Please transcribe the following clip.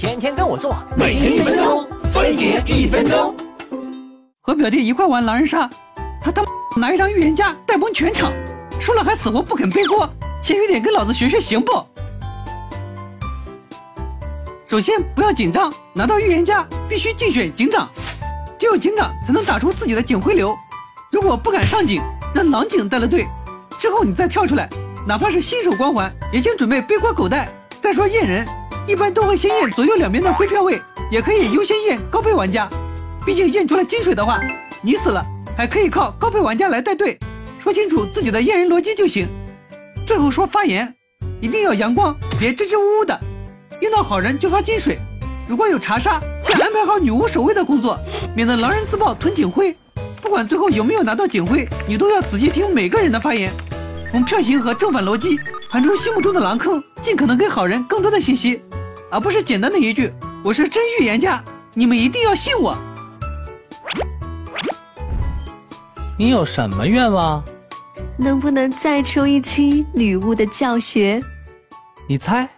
天天跟我做，每天一分钟，分别一分钟。和表弟一块玩狼人杀，他他妈拿一张预言家带崩全场，输了还死活不肯背锅，谦虚点跟老子学学行不？首先不要紧张，拿到预言家必须竞选警长，只有警长才能打出自己的警徽流。如果不敢上警，让狼警带了队，之后你再跳出来，哪怕是新手光环，也请准备背锅狗带。再说验人，一般都会先验左右两边的归票位，也可以优先验高配玩家。毕竟验出了金水的话，你死了还可以靠高配玩家来带队。说清楚自己的验人逻辑就行。最后说发言，一定要阳光，别支支吾吾的。遇到好人就发金水，如果有查杀，先安排好女巫守卫的工作，免得狼人自爆囤警徽。不管最后有没有拿到警徽，你都要仔细听每个人的发言，从票型和正反逻辑盘出心目中的狼坑，尽可能给好人更多的信息，而不是简单的一句“我是真预言家”，你们一定要信我。你有什么愿望？能不能再出一期女巫的教学？你猜。